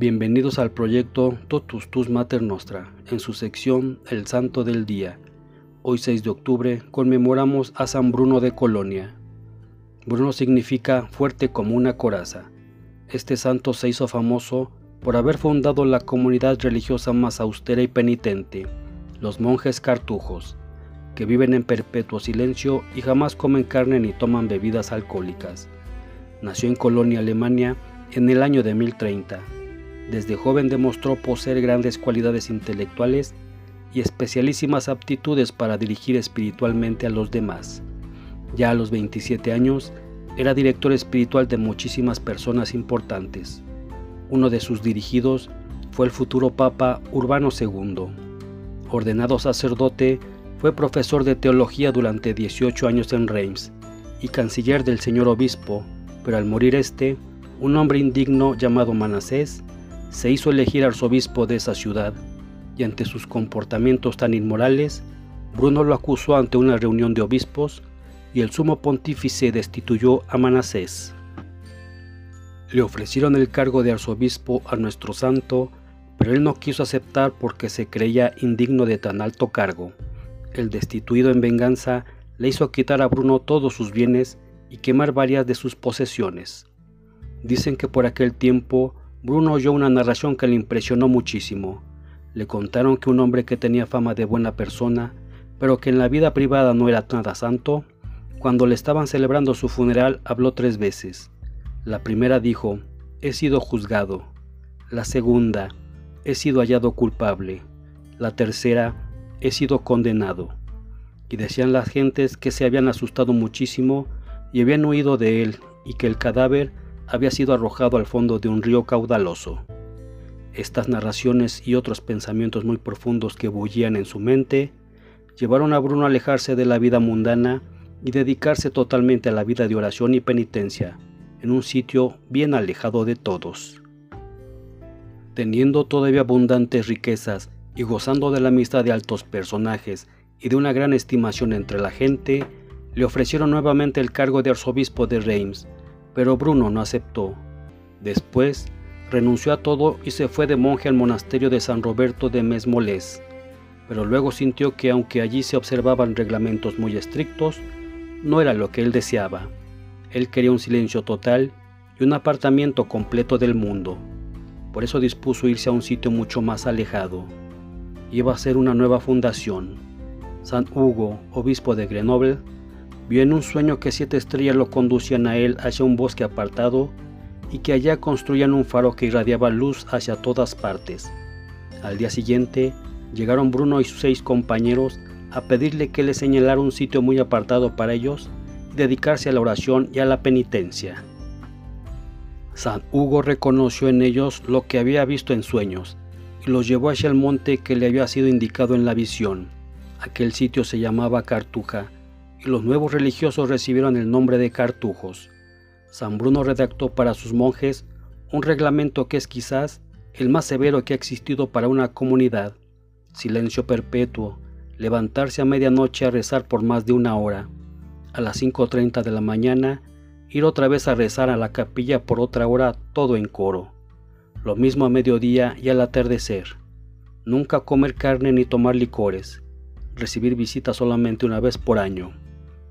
Bienvenidos al proyecto Totus Tus Mater Nostra, en su sección El Santo del Día. Hoy 6 de octubre conmemoramos a San Bruno de Colonia. Bruno significa fuerte como una coraza. Este santo se hizo famoso por haber fundado la comunidad religiosa más austera y penitente, los monjes cartujos, que viven en perpetuo silencio y jamás comen carne ni toman bebidas alcohólicas. Nació en Colonia, Alemania, en el año de 1030. Desde joven demostró poseer grandes cualidades intelectuales y especialísimas aptitudes para dirigir espiritualmente a los demás. Ya a los 27 años, era director espiritual de muchísimas personas importantes. Uno de sus dirigidos fue el futuro Papa Urbano II. Ordenado sacerdote, fue profesor de teología durante 18 años en Reims y canciller del señor obispo, pero al morir este, un hombre indigno llamado Manasés se hizo elegir arzobispo de esa ciudad y ante sus comportamientos tan inmorales, Bruno lo acusó ante una reunión de obispos y el sumo pontífice destituyó a Manasés. Le ofrecieron el cargo de arzobispo a nuestro santo, pero él no quiso aceptar porque se creía indigno de tan alto cargo. El destituido en venganza le hizo quitar a Bruno todos sus bienes y quemar varias de sus posesiones. Dicen que por aquel tiempo Bruno oyó una narración que le impresionó muchísimo. Le contaron que un hombre que tenía fama de buena persona, pero que en la vida privada no era nada santo, cuando le estaban celebrando su funeral habló tres veces. La primera dijo, he sido juzgado. La segunda, he sido hallado culpable. La tercera, he sido condenado. Y decían las gentes que se habían asustado muchísimo y habían huido de él y que el cadáver había sido arrojado al fondo de un río caudaloso. Estas narraciones y otros pensamientos muy profundos que bullían en su mente llevaron a Bruno a alejarse de la vida mundana y dedicarse totalmente a la vida de oración y penitencia, en un sitio bien alejado de todos. Teniendo todavía abundantes riquezas y gozando de la amistad de altos personajes y de una gran estimación entre la gente, le ofrecieron nuevamente el cargo de arzobispo de Reims, pero Bruno no aceptó. Después, renunció a todo y se fue de monje al monasterio de San Roberto de Mesmolés, pero luego sintió que aunque allí se observaban reglamentos muy estrictos, no era lo que él deseaba. Él quería un silencio total y un apartamiento completo del mundo. Por eso dispuso irse a un sitio mucho más alejado. Iba a ser una nueva fundación. San Hugo, obispo de Grenoble, Vio en un sueño que siete estrellas lo conducían a él hacia un bosque apartado y que allá construían un faro que irradiaba luz hacia todas partes. Al día siguiente, llegaron Bruno y sus seis compañeros a pedirle que le señalara un sitio muy apartado para ellos y dedicarse a la oración y a la penitencia. San Hugo reconoció en ellos lo que había visto en sueños y los llevó hacia el monte que le había sido indicado en la visión. Aquel sitio se llamaba Cartuja y los nuevos religiosos recibieron el nombre de cartujos. San Bruno redactó para sus monjes un reglamento que es quizás el más severo que ha existido para una comunidad. Silencio perpetuo, levantarse a medianoche a rezar por más de una hora, a las 5.30 de la mañana ir otra vez a rezar a la capilla por otra hora todo en coro. Lo mismo a mediodía y al atardecer. Nunca comer carne ni tomar licores. Recibir visitas solamente una vez por año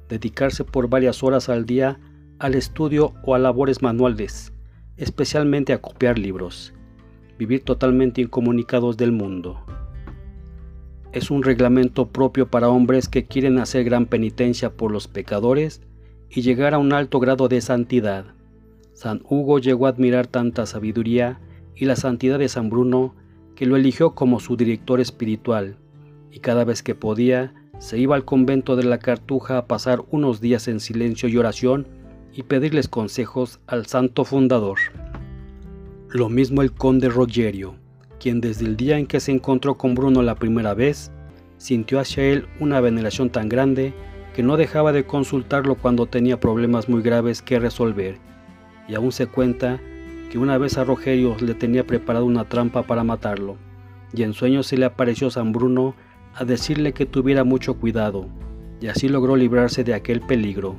dedicarse por varias horas al día al estudio o a labores manuales, especialmente a copiar libros, vivir totalmente incomunicados del mundo. Es un reglamento propio para hombres que quieren hacer gran penitencia por los pecadores y llegar a un alto grado de santidad. San Hugo llegó a admirar tanta sabiduría y la santidad de San Bruno que lo eligió como su director espiritual, y cada vez que podía se iba al convento de la Cartuja a pasar unos días en silencio y oración y pedirles consejos al santo fundador. Lo mismo el conde Rogerio, quien desde el día en que se encontró con Bruno la primera vez, sintió hacia él una veneración tan grande que no dejaba de consultarlo cuando tenía problemas muy graves que resolver, y aún se cuenta que una vez a Rogerio le tenía preparado una trampa para matarlo, y en sueños se le apareció San Bruno a decirle que tuviera mucho cuidado, y así logró librarse de aquel peligro.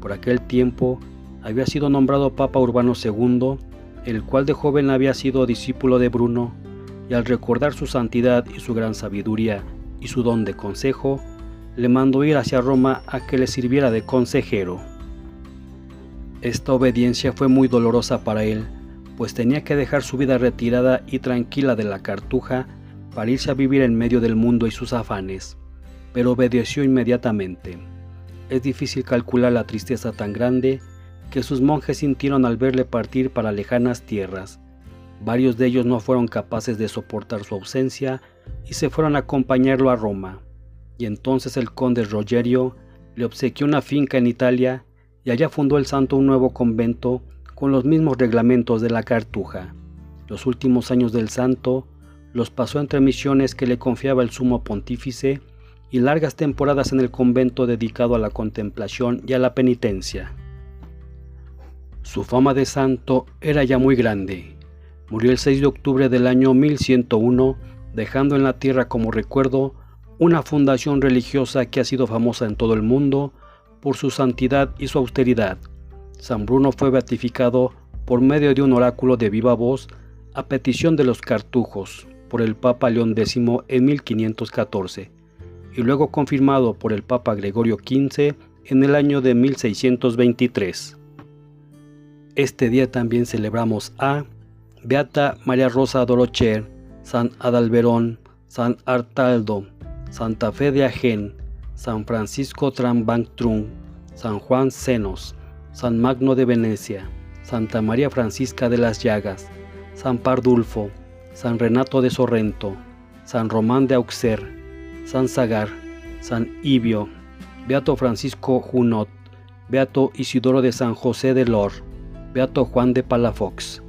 Por aquel tiempo había sido nombrado Papa Urbano II el cual de joven había sido discípulo de Bruno, y al recordar su santidad y su gran sabiduría y su don de consejo, le mandó ir hacia Roma a que le sirviera de consejero. Esta obediencia fue muy dolorosa para él, pues tenía que dejar su vida retirada y tranquila de la cartuja para irse a vivir en medio del mundo y sus afanes, pero obedeció inmediatamente. Es difícil calcular la tristeza tan grande que sus monjes sintieron al verle partir para lejanas tierras. Varios de ellos no fueron capaces de soportar su ausencia y se fueron a acompañarlo a Roma. Y entonces el conde Rogerio le obsequió una finca en Italia y allá fundó el santo un nuevo convento con los mismos reglamentos de la cartuja. Los últimos años del santo los pasó entre misiones que le confiaba el sumo pontífice y largas temporadas en el convento dedicado a la contemplación y a la penitencia. Su fama de santo era ya muy grande. Murió el 6 de octubre del año 1101, dejando en la tierra como recuerdo una fundación religiosa que ha sido famosa en todo el mundo por su santidad y su austeridad, San Bruno fue beatificado por medio de un oráculo de viva voz a petición de los cartujos por el Papa León X en 1514 y luego confirmado por el Papa Gregorio XV en el año de 1623. Este día también celebramos a Beata María Rosa Dorocher, San Adalberón, San Artaldo, Santa Fe de Agen, San Francisco Trambangtrung, San Juan Senos, San Magno de Venecia, Santa María Francisca de las Llagas, San Pardulfo, San Renato de Sorrento, San Román de Auxer, San Sagar, San Ibio, Beato Francisco Junot, Beato Isidoro de San José de Lor, Beato Juan de Palafox.